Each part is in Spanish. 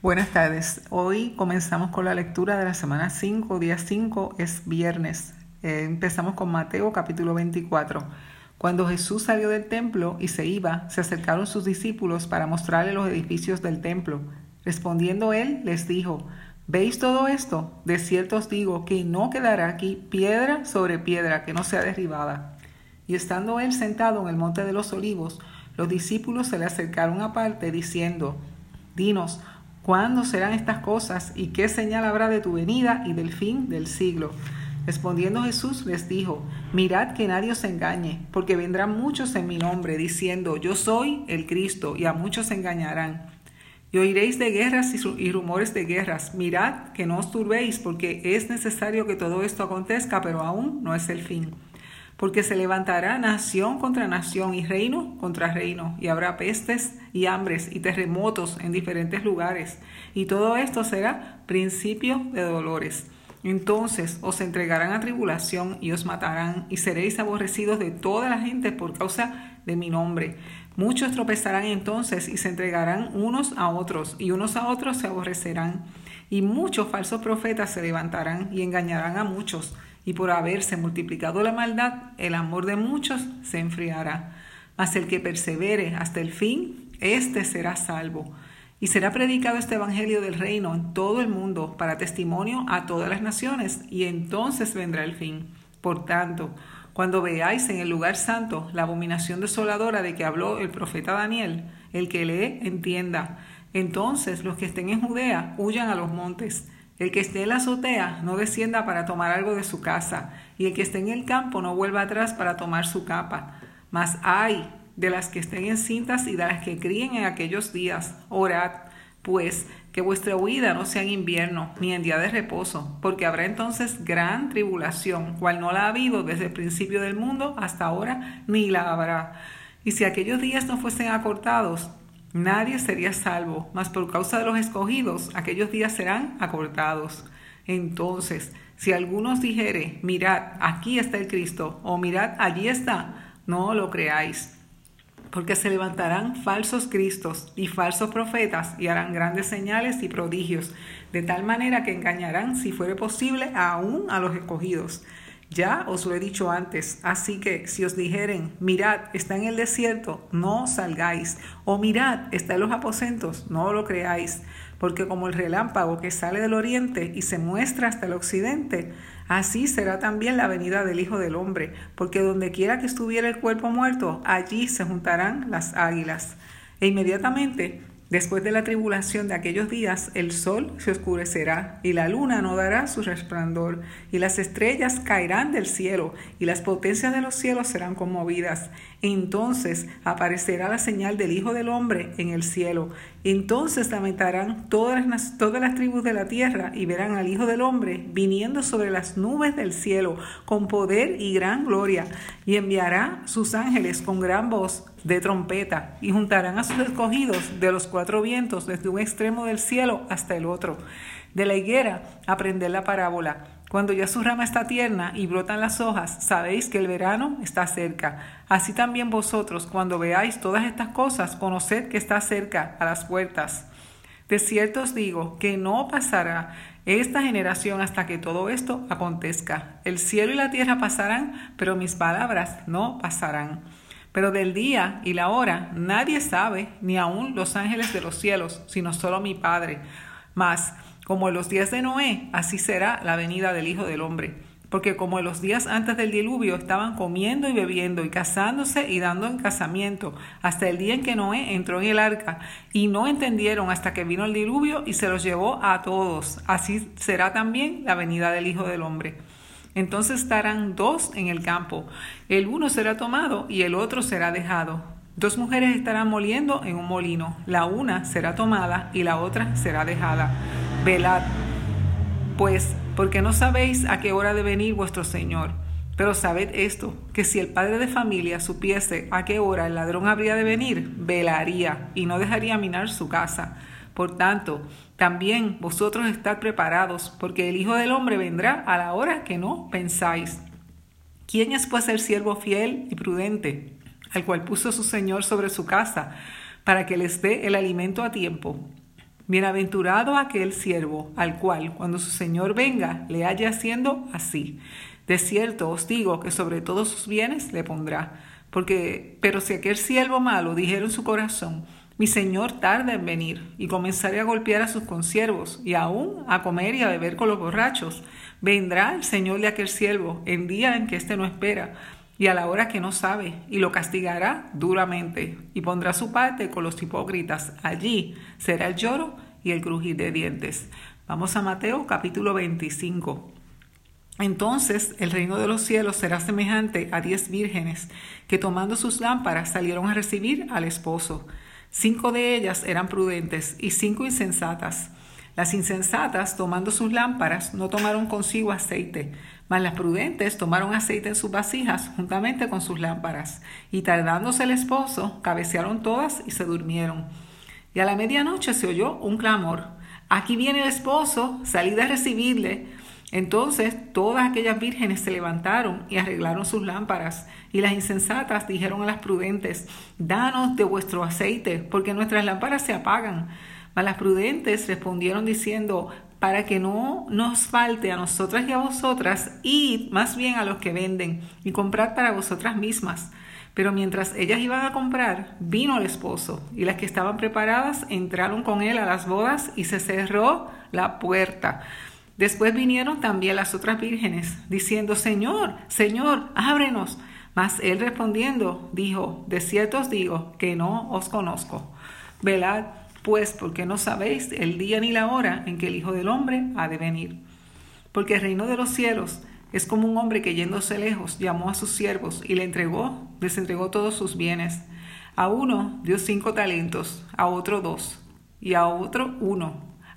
Buenas tardes. Hoy comenzamos con la lectura de la semana 5, día 5 es viernes. Eh, empezamos con Mateo capítulo 24. Cuando Jesús salió del templo y se iba, se acercaron sus discípulos para mostrarle los edificios del templo. Respondiendo él, les dijo, ¿Veis todo esto? De cierto os digo que no quedará aquí piedra sobre piedra que no sea derribada. Y estando él sentado en el monte de los olivos, los discípulos se le acercaron aparte, diciendo, Dinos, ¿Cuándo serán estas cosas y qué señal habrá de tu venida y del fin del siglo? Respondiendo Jesús les dijo, mirad que nadie os engañe, porque vendrán muchos en mi nombre, diciendo, yo soy el Cristo, y a muchos engañarán. Y oiréis de guerras y rumores de guerras. Mirad que no os turbéis, porque es necesario que todo esto acontezca, pero aún no es el fin porque se levantará nación contra nación y reino contra reino, y habrá pestes y hambres y terremotos en diferentes lugares, y todo esto será principio de dolores. Entonces os entregarán a tribulación y os matarán, y seréis aborrecidos de toda la gente por causa de mi nombre. Muchos tropezarán entonces y se entregarán unos a otros, y unos a otros se aborrecerán. Y muchos falsos profetas se levantarán y engañarán a muchos y por haberse multiplicado la maldad, el amor de muchos se enfriará. Mas el que persevere hasta el fin, éste será salvo. Y será predicado este Evangelio del reino en todo el mundo para testimonio a todas las naciones, y entonces vendrá el fin. Por tanto, cuando veáis en el lugar santo la abominación desoladora de que habló el profeta Daniel, el que lee entienda. Entonces los que estén en Judea huyan a los montes. El que esté en la azotea no descienda para tomar algo de su casa, y el que esté en el campo no vuelva atrás para tomar su capa. Mas hay de las que estén encintas y de las que críen en aquellos días. Orad, pues, que vuestra huida no sea en invierno, ni en día de reposo, porque habrá entonces gran tribulación, cual no la ha habido desde el principio del mundo hasta ahora, ni la habrá. Y si aquellos días no fuesen acortados, Nadie sería salvo, mas por causa de los escogidos, aquellos días serán acortados. Entonces, si algunos dijere, mirad, aquí está el Cristo, o mirad, allí está, no lo creáis. Porque se levantarán falsos cristos y falsos profetas y harán grandes señales y prodigios, de tal manera que engañarán, si fuere posible, aún a los escogidos. Ya os lo he dicho antes, así que si os dijeren, mirad, está en el desierto, no salgáis, o mirad, está en los aposentos, no lo creáis, porque como el relámpago que sale del oriente y se muestra hasta el occidente, así será también la venida del Hijo del Hombre, porque donde quiera que estuviera el cuerpo muerto, allí se juntarán las águilas. E inmediatamente Después de la tribulación de aquellos días, el sol se oscurecerá y la luna no dará su resplandor, y las estrellas caerán del cielo, y las potencias de los cielos serán conmovidas. Entonces aparecerá la señal del Hijo del Hombre en el cielo. Entonces lamentarán todas las, todas las tribus de la tierra y verán al Hijo del Hombre viniendo sobre las nubes del cielo con poder y gran gloria, y enviará sus ángeles con gran voz de trompeta y juntarán a sus escogidos de los cuatro vientos desde un extremo del cielo hasta el otro. De la higuera aprended la parábola. Cuando ya su rama está tierna y brotan las hojas, sabéis que el verano está cerca. Así también vosotros, cuando veáis todas estas cosas, conoced que está cerca a las puertas. De cierto os digo que no pasará esta generación hasta que todo esto acontezca. El cielo y la tierra pasarán, pero mis palabras no pasarán. Pero del día y la hora nadie sabe, ni aun los ángeles de los cielos, sino solo mi Padre. Mas, como en los días de Noé, así será la venida del Hijo del Hombre. Porque como en los días antes del diluvio estaban comiendo y bebiendo y casándose y dando en casamiento, hasta el día en que Noé entró en el arca, y no entendieron hasta que vino el diluvio y se los llevó a todos. Así será también la venida del Hijo del Hombre. Entonces estarán dos en el campo. El uno será tomado y el otro será dejado. Dos mujeres estarán moliendo en un molino. La una será tomada y la otra será dejada. Velad, pues, porque no sabéis a qué hora de venir vuestro Señor. Pero sabed esto, que si el padre de familia supiese a qué hora el ladrón habría de venir, velaría y no dejaría minar su casa. Por tanto, también vosotros estad preparados, porque el Hijo del Hombre vendrá a la hora que no pensáis. ¿Quién es pues el siervo fiel y prudente, al cual puso su Señor sobre su casa, para que les dé el alimento a tiempo? Bienaventurado aquel siervo, al cual, cuando su Señor venga, le haya haciendo así. De cierto os digo que sobre todos sus bienes le pondrá. Porque, pero si aquel siervo malo dijera en su corazón, mi señor tarda en venir, y comenzaré a golpear a sus consiervos, y aún a comer y a beber con los borrachos, vendrá el señor de aquel siervo en día en que éste no espera, y a la hora que no sabe, y lo castigará duramente, y pondrá su parte con los hipócritas. Allí será el lloro y el crujir de dientes. Vamos a Mateo capítulo 25. Entonces el reino de los cielos será semejante a diez vírgenes que tomando sus lámparas salieron a recibir al esposo. Cinco de ellas eran prudentes y cinco insensatas. Las insensatas, tomando sus lámparas, no tomaron consigo aceite, mas las prudentes tomaron aceite en sus vasijas juntamente con sus lámparas, y tardándose el esposo, cabecearon todas y se durmieron. Y a la medianoche se oyó un clamor. Aquí viene el esposo, salid a recibirle. Entonces todas aquellas vírgenes se levantaron y arreglaron sus lámparas, y las insensatas dijeron a las prudentes, Danos de vuestro aceite, porque nuestras lámparas se apagan. Mas las prudentes respondieron diciendo, Para que no nos falte a nosotras y a vosotras, id más bien a los que venden, y comprad para vosotras mismas. Pero mientras ellas iban a comprar, vino el esposo, y las que estaban preparadas entraron con él a las bodas, y se cerró la puerta. Después vinieron también las otras vírgenes, diciendo, Señor, Señor, ábrenos. Mas él respondiendo, dijo, De cierto os digo que no os conozco. Velad, pues, porque no sabéis el día ni la hora en que el Hijo del Hombre ha de venir. Porque el reino de los cielos es como un hombre que yéndose lejos llamó a sus siervos y le entregó, les entregó todos sus bienes. A uno dio cinco talentos, a otro dos, y a otro uno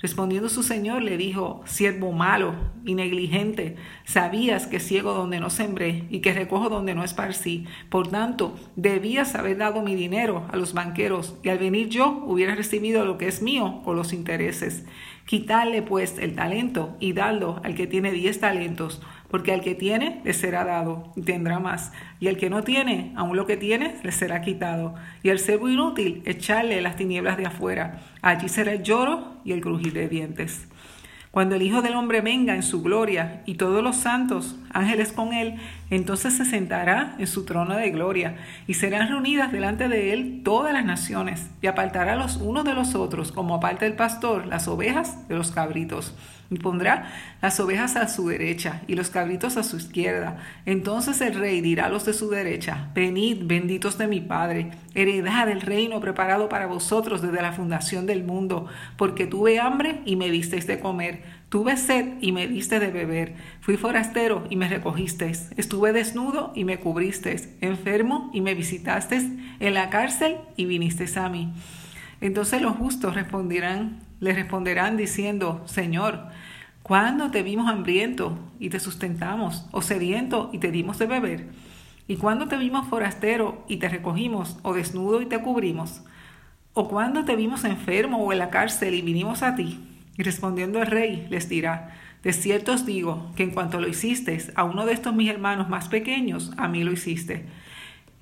Respondiendo su señor le dijo, siervo malo y negligente, sabías que ciego donde no sembré y que recojo donde no esparcí. Por tanto, debías haber dado mi dinero a los banqueros y al venir yo hubiera recibido lo que es mío con los intereses. Quitarle pues el talento y darlo al que tiene diez talentos porque al que tiene le será dado y tendrá más, y al que no tiene, aun lo que tiene, le será quitado. Y al servo inútil, echarle las tinieblas de afuera. Allí será el lloro y el crujir de dientes. Cuando el Hijo del Hombre venga en su gloria y todos los santos, ángeles con él, entonces se sentará en su trono de gloria y serán reunidas delante de él todas las naciones y apartará los unos de los otros como aparta el pastor las ovejas de los cabritos y pondrá las ovejas a su derecha y los cabritos a su izquierda. Entonces el rey dirá a los de su derecha, venid, benditos de mi Padre, heredad del reino preparado para vosotros desde la fundación del mundo, porque tuve hambre y me disteis de comer, tuve sed y me diste de beber, fui forastero y me recogisteis, estuve desnudo y me cubristeis, enfermo y me visitasteis, en la cárcel y vinisteis a mí. Entonces los justos responderán, le responderán diciendo, Señor, ¿cuándo te vimos hambriento y te sustentamos, o sediento y te dimos de beber? ¿Y cuándo te vimos forastero y te recogimos, o desnudo y te cubrimos? ¿O cuándo te vimos enfermo o en la cárcel y vinimos a ti? Y respondiendo el rey les dirá, de cierto os digo que en cuanto lo hicisteis a uno de estos mis hermanos más pequeños, a mí lo hiciste.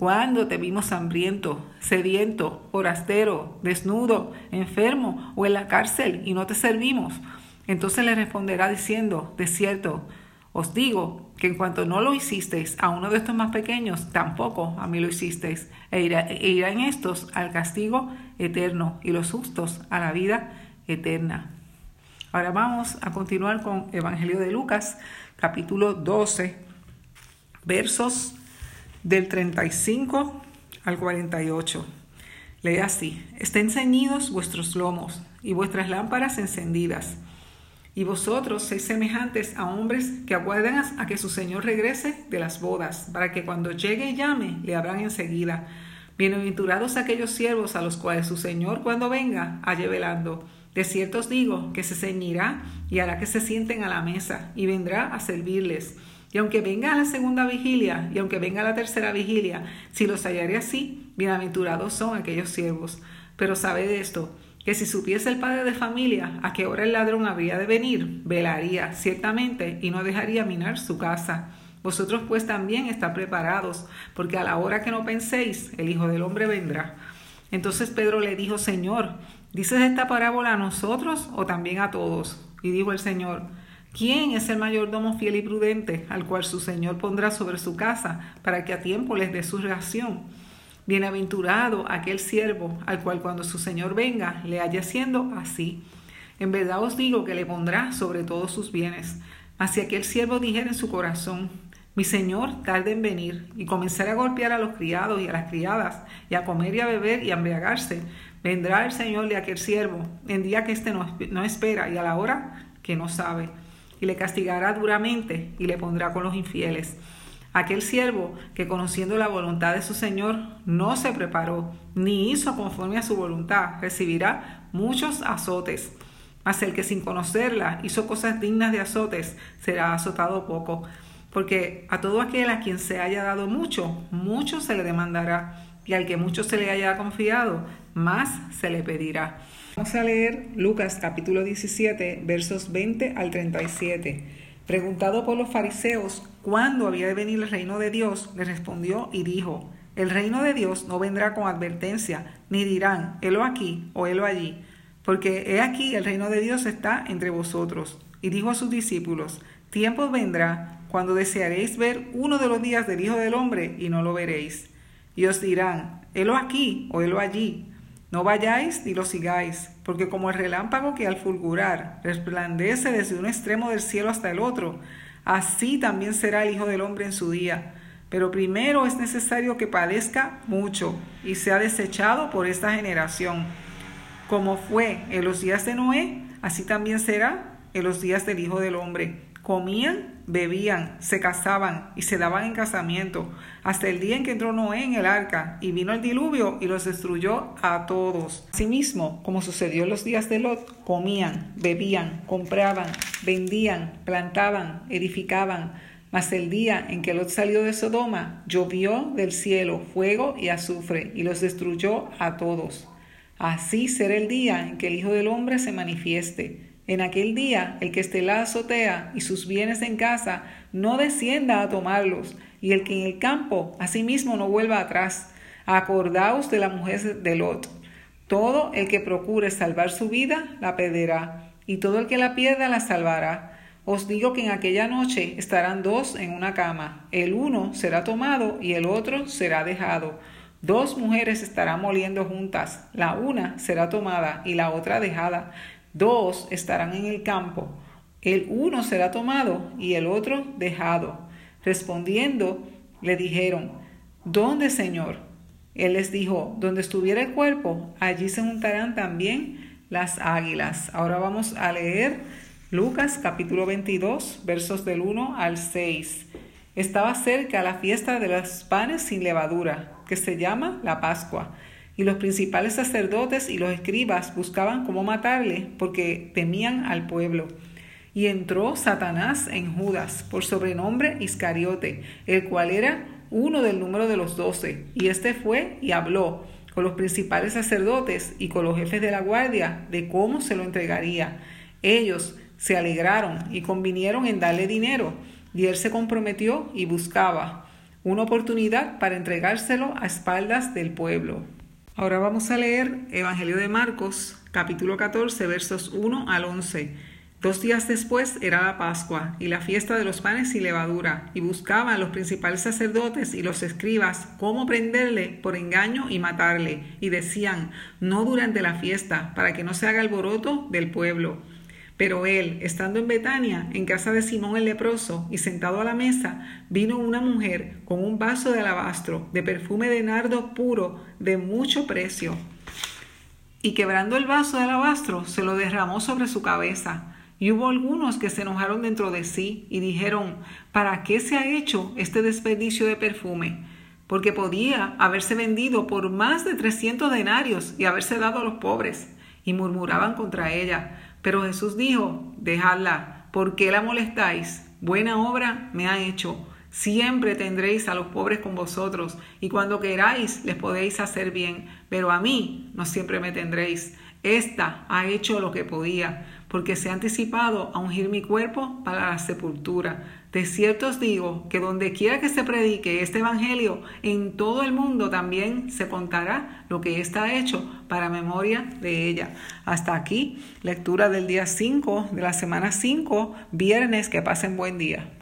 ¿cuándo te vimos hambriento, sediento, forastero, desnudo, enfermo o en la cárcel y no te servimos? Entonces le responderá diciendo, de cierto, os digo que en cuanto no lo hicisteis a uno de estos más pequeños, tampoco a mí lo hicisteis, e, e irán estos al castigo eterno y los justos a la vida eterna. Ahora vamos a continuar con Evangelio de Lucas, capítulo 12, versos del 35 al 48. Lee así, estén ceñidos vuestros lomos y vuestras lámparas encendidas y vosotros sois semejantes a hombres que aguardan a que su Señor regrese de las bodas, para que cuando llegue y llame, le abran enseguida. Bienaventurados aquellos siervos a los cuales su Señor cuando venga halle velando. De cierto os digo que se ceñirá y hará que se sienten a la mesa y vendrá a servirles. Y aunque venga la segunda vigilia y aunque venga la tercera vigilia, si los hallaré así, bienaventurados son aquellos siervos. Pero sabed esto, que si supiese el padre de familia a qué hora el ladrón habría de venir, velaría ciertamente y no dejaría minar su casa. Vosotros pues también está preparados, porque a la hora que no penséis, el Hijo del Hombre vendrá. Entonces Pedro le dijo, Señor, ¿dices esta parábola a nosotros o también a todos? Y dijo el Señor, ¿quién es el mayordomo fiel y prudente al cual su Señor pondrá sobre su casa para que a tiempo les dé su ración? Bienaventurado aquel siervo al cual cuando su Señor venga le haya haciendo así. En verdad os digo que le pondrá sobre todos sus bienes. Si aquel siervo dijera en su corazón, mi Señor tarde en venir, y comenzara a golpear a los criados y a las criadas, y a comer y a beber y a embriagarse, vendrá el Señor de aquel siervo en día que éste no espera y a la hora que no sabe, y le castigará duramente y le pondrá con los infieles. Aquel siervo que conociendo la voluntad de su Señor no se preparó ni hizo conforme a su voluntad, recibirá muchos azotes. Mas el que sin conocerla hizo cosas dignas de azotes, será azotado poco. Porque a todo aquel a quien se haya dado mucho, mucho se le demandará, y al que mucho se le haya confiado, más se le pedirá. Vamos a leer Lucas capítulo 17, versos 20 al 37. Preguntado por los fariseos cuándo había de venir el reino de Dios, le respondió y dijo, el reino de Dios no vendrá con advertencia, ni dirán, helo aquí o helo allí, porque he aquí el reino de Dios está entre vosotros. Y dijo a sus discípulos, tiempo vendrá cuando desearéis ver uno de los días del Hijo del Hombre y no lo veréis. Y os dirán, helo aquí o helo allí, no vayáis ni lo sigáis, porque como el relámpago que al fulgurar resplandece desde un extremo del cielo hasta el otro, así también será el Hijo del Hombre en su día. Pero primero es necesario que padezca mucho y sea desechado por esta generación. Como fue en los días de Noé, así también será en los días del Hijo del Hombre. Comían, bebían, se casaban y se daban en casamiento, hasta el día en que entró Noé en el arca y vino el diluvio y los destruyó a todos. Asimismo, como sucedió en los días de Lot, comían, bebían, compraban, vendían, plantaban, edificaban. Mas el día en que Lot salió de Sodoma, llovió del cielo fuego y azufre y los destruyó a todos. Así será el día en que el Hijo del Hombre se manifieste. En aquel día, el que esté en la azotea y sus bienes en casa, no descienda a tomarlos, y el que en el campo, asimismo, no vuelva atrás. Acordaos de la mujer de Lot. Todo el que procure salvar su vida, la perderá, y todo el que la pierda, la salvará. Os digo que en aquella noche estarán dos en una cama, el uno será tomado y el otro será dejado. Dos mujeres estarán moliendo juntas, la una será tomada y la otra dejada. Dos estarán en el campo, el uno será tomado y el otro dejado. Respondiendo, le dijeron, ¿dónde, Señor? Él les dijo, donde estuviera el cuerpo, allí se juntarán también las águilas. Ahora vamos a leer Lucas capítulo 22, versos del 1 al 6. Estaba cerca la fiesta de los panes sin levadura, que se llama la Pascua Y los principales sacerdotes y los escribas buscaban cómo matarle porque temían al pueblo. Y entró Satanás en Judas, por sobrenombre Iscariote, el cual era uno del número de los doce. Y éste fue y habló con los principales sacerdotes y con los jefes de la guardia de cómo se lo entregaría. Ellos se alegraron y convinieron en darle dinero, y él se comprometió y buscaba una oportunidad para entregárselo a espaldas del pueblo. Ahora vamos a leer Evangelio de Marcos, capítulo 14, versos 1 al 11. Dos días después era la Pascua y la fiesta de los panes y levadura, y buscaban los principales sacerdotes y los escribas cómo prenderle por engaño y matarle, y decían, no durante la fiesta, para que no se haga alboroto del pueblo. Pero él, estando en Betania, en casa de Simón el leproso, y sentado a la mesa, vino una mujer con un vaso de alabastro, de perfume de nardo puro, de mucho precio. Y quebrando el vaso de alabastro, se lo derramó sobre su cabeza. Y hubo algunos que se enojaron dentro de sí y dijeron, ¿para qué se ha hecho este desperdicio de perfume? Porque podía haberse vendido por más de trescientos denarios y haberse dado a los pobres. Y murmuraban contra ella. Pero Jesús dijo, dejadla, ¿por qué la molestáis? Buena obra me ha hecho. Siempre tendréis a los pobres con vosotros, y cuando queráis les podéis hacer bien, pero a mí no siempre me tendréis. Esta ha hecho lo que podía, porque se ha anticipado a ungir mi cuerpo para la sepultura. De cierto os digo que donde quiera que se predique este Evangelio, en todo el mundo también se contará lo que está hecho para memoria de ella. Hasta aquí, lectura del día 5 de la semana 5, viernes, que pasen buen día.